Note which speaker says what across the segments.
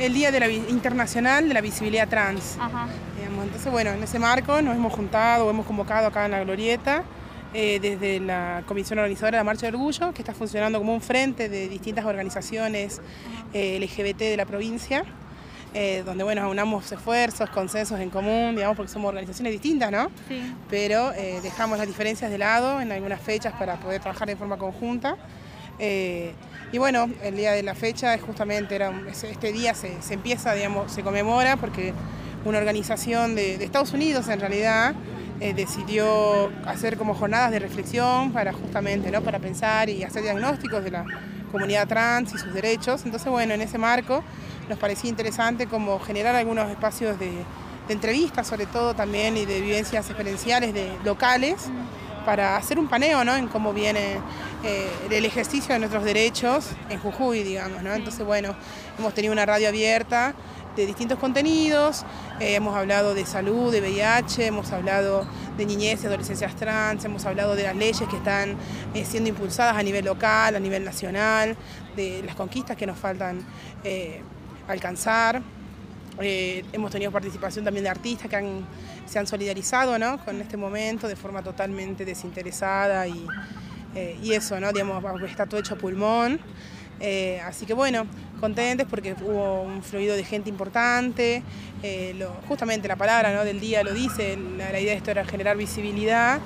Speaker 1: el Día de la Internacional de la Visibilidad Trans. Entonces, bueno, en ese marco nos hemos juntado o hemos convocado acá en la Glorieta eh, desde la Comisión Organizadora de la Marcha de Orgullo, que está funcionando como un frente de distintas organizaciones eh, LGBT de la provincia. Eh, donde bueno, aunamos esfuerzos, consensos en común, digamos, porque somos organizaciones distintas, ¿no? Sí. Pero dejamos las diferencias de lado en algunas fechas para poder trabajar de forma conjunta. Y bueno, el día de la fecha es justamente, era, este día se, empieza, digamos, se conmemora porque una organización de, Estados Unidos en realidad eh, decidió hacer como jornadas de reflexión para justamente, ¿no? Para pensar y hacer diagnósticos de la comunidad trans y sus derechos. Entonces, bueno, en ese marco nos parecía interesante como generar algunos espacios de, entrevistas, sobre todo también, y de vivencias experienciales de locales para hacer un paneo ¿no? en cómo viene eh, el ejercicio de nuestros derechos en Jujuy, digamos. ¿no? Entonces, bueno, hemos tenido una radio abierta de distintos contenidos, eh, hemos hablado de salud, de VIH, hemos hablado de niñez y adolescencias trans, hemos hablado de las leyes que están eh, siendo impulsadas a nivel local, a nivel nacional, de las conquistas que nos faltan alcanzar. Eh, hemos tenido participación también de artistas que se han solidarizado con este momento de forma totalmente desinteresada y, eh, eso. Digamos, está todo hecho a pulmón. Eh, así que bueno, contentes porque hubo un fluido de gente importante, justamente la palabra del día lo dice, la, idea de esto era generar visibilidad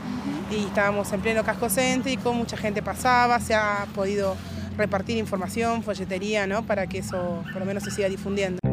Speaker 1: y estábamos en pleno casco céntrico, mucha gente pasaba, se ha podido repartir información, folletería, para que eso por lo menos se siga difundiendo.